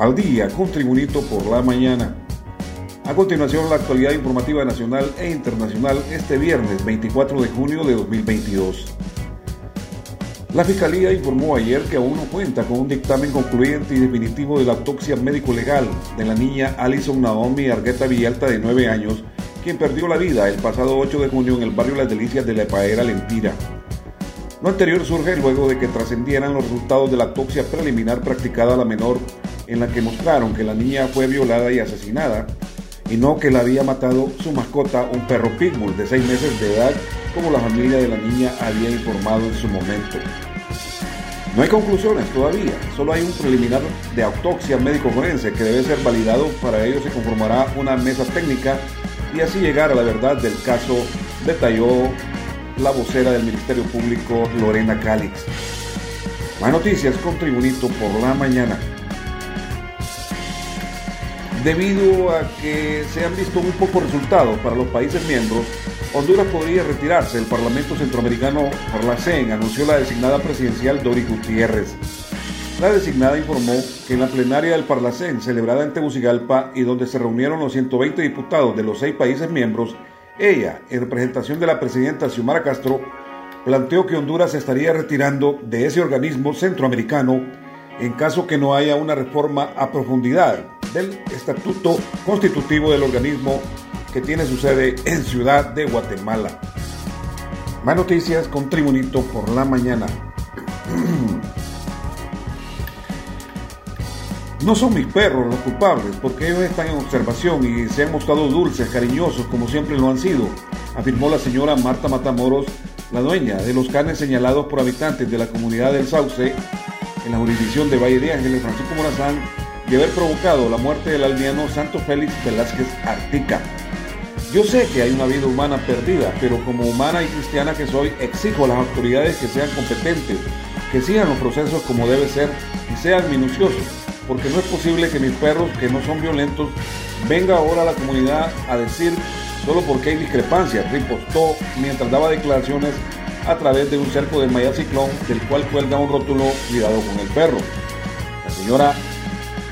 al día con Tribunito por la mañana. A continuación, la actualidad informativa nacional e internacional este viernes 24 de junio de 2022. La Fiscalía informó ayer que aún no cuenta con un dictamen concluyente y definitivo de la autopsia médico-legal de la niña Alison Naomi Argueta Villalta de 9 años, quien perdió la vida el pasado 8 de junio en el barrio Las Delicias de la Paera Lempira. Lo anterior surge luego de que trascendieran los resultados de la autopsia preliminar practicada a la menor, en la que mostraron que la niña fue violada y asesinada, y no que la había matado su mascota, un perro pitbull de 6 meses de edad, como la familia de la niña había informado en su momento. No hay conclusiones todavía, solo hay un preliminar de autopsia médico-forense que debe ser validado, para ello se conformará una mesa técnica y así llegar a la verdad del caso, detalló la vocera del Ministerio Público Lorena Calix. Más noticias con Tribunito por la mañana. Debido a que se han visto muy pocos resultados para los países miembros, Honduras podría retirarse del Parlamento Centroamericano por la CEN, anunció la designada presidencial Dori Gutiérrez. La designada informó que en la plenaria del Parlacén, celebrada en Tegucigalpa y donde se reunieron los 120 diputados de los seis países miembros, ella, en representación de la presidenta Xiomara Castro, planteó que Honduras se estaría retirando de ese organismo centroamericano en caso que no haya una reforma a profundidad del estatuto constitutivo del organismo que tiene su sede en Ciudad de Guatemala. Más noticias con Tribunito por la mañana. No son mis perros los culpables, porque ellos están en observación y se han mostrado dulces, cariñosos, como siempre lo han sido, afirmó la señora Marta Matamoros, la dueña de los canes señalados por habitantes de la comunidad del Sauce, en la jurisdicción de Valle de Ángeles, Francisco Morazán, de haber provocado la muerte del aldeano Santo Félix Velázquez Artica. Yo sé que hay una vida humana perdida, pero como humana y cristiana que soy, exijo a las autoridades que sean competentes, que sigan los procesos como debe ser y sean minuciosos porque no es posible que mis perros, que no son violentos, venga ahora a la comunidad a decir solo porque hay discrepancias, ripostó mientras daba declaraciones a través de un cerco de Maya Ciclón, del cual cuelga un rótulo cuidado con el perro. La señora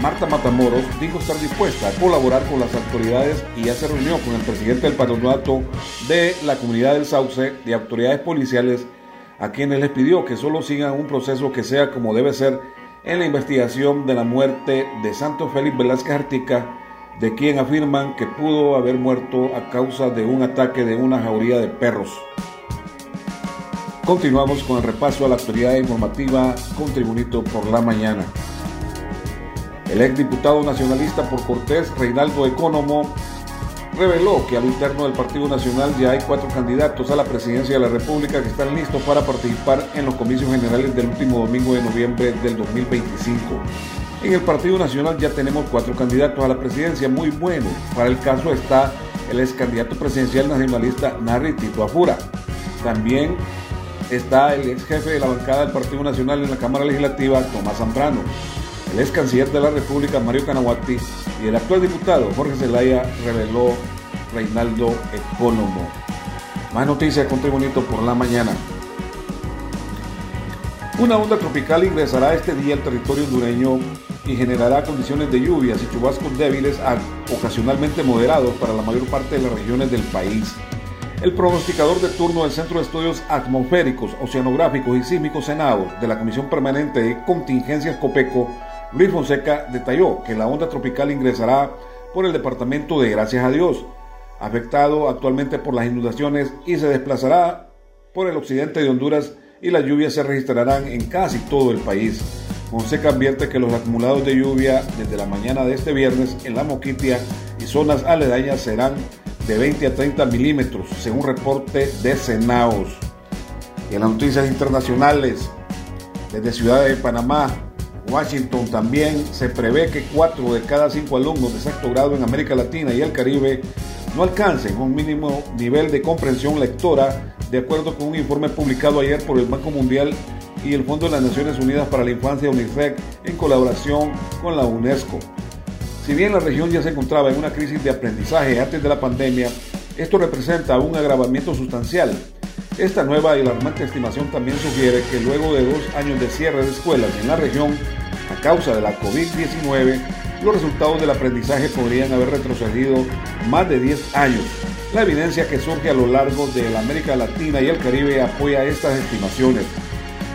Marta Matamoros dijo estar dispuesta a colaborar con las autoridades y ya se reunió con el presidente del patronato de la comunidad del Sauce de autoridades policiales a quienes les pidió que solo sigan un proceso que sea como debe ser en la investigación de la muerte de Santo Félix Velázquez Artica, de quien afirman que pudo haber muerto a causa de un ataque de una jauría de perros. Continuamos con el repaso a la actualidad informativa con Tribunito por la mañana. El exdiputado nacionalista por Cortés, Reinaldo Economo, reveló que al interno del Partido Nacional ya hay cuatro candidatos a la presidencia de la República que están listos para participar en los comicios generales del último domingo de noviembre del 2025. En el Partido Nacional ya tenemos cuatro candidatos a la presidencia muy buenos. Para el caso está el ex candidato presidencial nacionalista Narri Tito Afura. También está el ex jefe de la bancada del Partido Nacional en la Cámara Legislativa, Tomás Zambrano. El ex canciller de la República, Mario Canahuati, y el actual diputado Jorge Zelaya reveló Reinaldo Ecónomo. Más noticias con Tribunito por la mañana. Una onda tropical ingresará este día al territorio hondureño y generará condiciones de lluvias y chubascos débiles ocasionalmente moderados para la mayor parte de las regiones del país. El pronosticador de turno del Centro de Estudios Atmosféricos, Oceanográficos y Sísmicos Senado de la Comisión Permanente de Contingencias COPECO Luis Fonseca detalló que la onda tropical ingresará por el departamento de Gracias a Dios, afectado actualmente por las inundaciones y se desplazará por el occidente de Honduras y las lluvias se registrarán en casi todo el país. Fonseca advierte que los acumulados de lluvia desde la mañana de este viernes en la Moquitia y zonas aledañas serán de 20 a 30 milímetros, según reporte de Senaos. Y en las noticias internacionales, desde Ciudad de Panamá, Washington también se prevé que cuatro de cada cinco alumnos de sexto grado en América Latina y el Caribe no alcancen un mínimo nivel de comprensión lectora, de acuerdo con un informe publicado ayer por el Banco Mundial y el Fondo de las Naciones Unidas para la Infancia UNICEF en colaboración con la UNESCO. Si bien la región ya se encontraba en una crisis de aprendizaje antes de la pandemia, esto representa un agravamiento sustancial esta nueva y alarmante estimación también sugiere que luego de dos años de cierre de escuelas en la región, A causa de la COVID-19, los resultados del aprendizaje podrían haber retrocedido más de 10 años. La evidencia que surge a lo largo de la América Latina y el Caribe apoya estas estimaciones.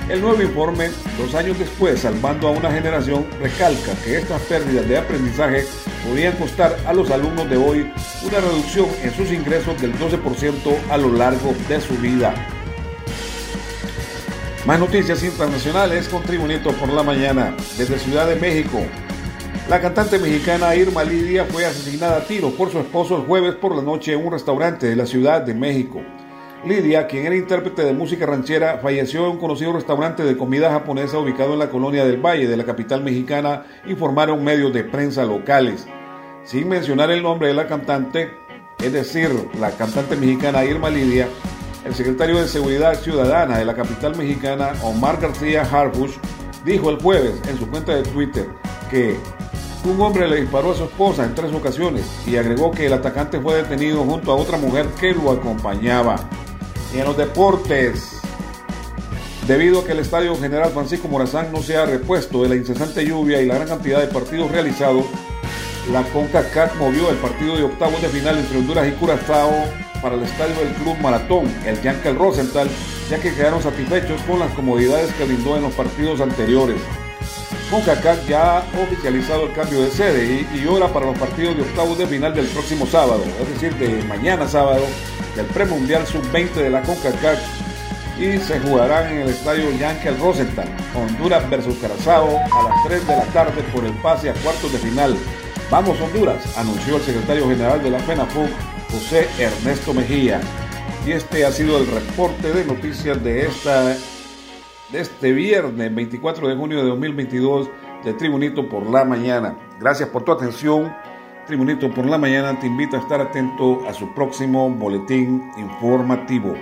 El nuevo informe, dos años después, salvando a una generación, recalca que estas pérdidas de aprendizaje podrían costar a los alumnos de hoy una reducción en sus ingresos del 12% a lo largo de su vida. Más noticias internacionales con Tribunito por la mañana. Desde Ciudad de México, la cantante mexicana Irma Lidia fue asesinada a tiros por su esposo el jueves por la noche en un restaurante de la Ciudad de México. Lidia, quien era intérprete de música ranchera, falleció en un conocido restaurante de comida japonesa ubicado en la colonia del Valle de la capital mexicana, informaron medios de prensa locales. Sin mencionar el nombre de la cantante, es decir, la cantante mexicana Irma Lidia, el secretario de Seguridad Ciudadana de la capital mexicana, Omar García Harbush, dijo el jueves en su cuenta de Twitter que un hombre le disparó a su esposa en tres ocasiones y agregó que el atacante fue detenido junto a otra mujer que lo acompañaba. En los deportes, debido a que el Estadio General Francisco Morazán no se ha repuesto de la incesante lluvia y la gran cantidad de partidos realizados, la CONCACAF movió el partido de octavos de final entre Honduras y Curazao para el estadio del Club Maratón, el Yankel Rosenthal, ya que quedaron satisfechos con las comodidades que brindó en los partidos anteriores. CONCACAF ya ha oficializado el cambio de sede y, hora para los partidos de octavos de final del próximo sábado, es decir, de mañana sábado, del premundial sub-20 de la CONCACAF y se jugarán en el estadio Yankel Rosenthal, Honduras versus Curazao a las 3 de la tarde por el pase a cuartos de final. Vamos Honduras, anunció el secretario general de la FENAFUC, José Ernesto Mejía. Y este ha sido el reporte de noticias de esta de este viernes 24 de junio de 2022 de Tribunito por la Mañana. Gracias por tu atención. Tribunito por la Mañana te invita a estar atento a su próximo boletín informativo.